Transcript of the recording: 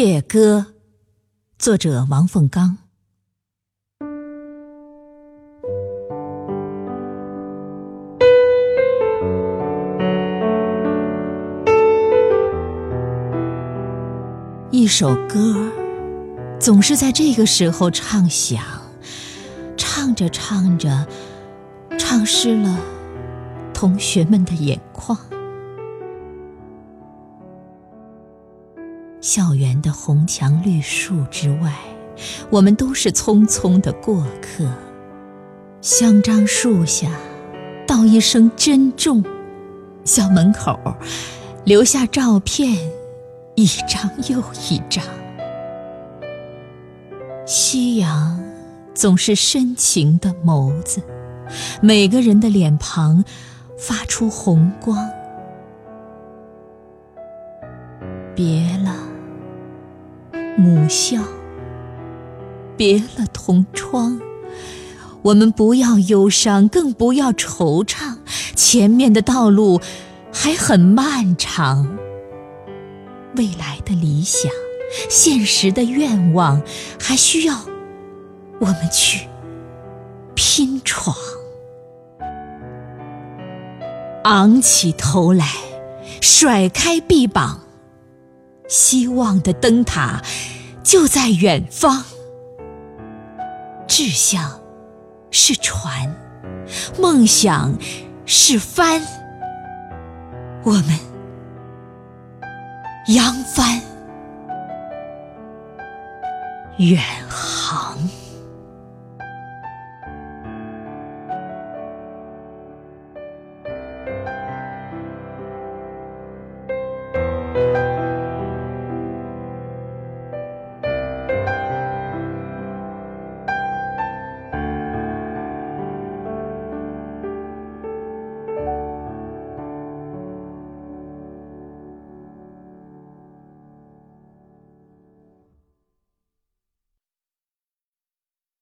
夜歌》，作者王凤刚。一首歌，总是在这个时候唱响，唱着唱着，唱湿了同学们的眼眶。校园的红墙绿树之外，我们都是匆匆的过客。香樟树下，道一声珍重；校门口，留下照片，一张又一张。夕阳总是深情的眸子，每个人的脸庞发出红光。别了。母校，别了同窗，我们不要忧伤，更不要惆怅。前面的道路还很漫长，未来的理想，现实的愿望，还需要我们去拼闯。昂起头来，甩开臂膀。希望的灯塔就在远方，志向是船，梦想是帆，我们扬帆远航。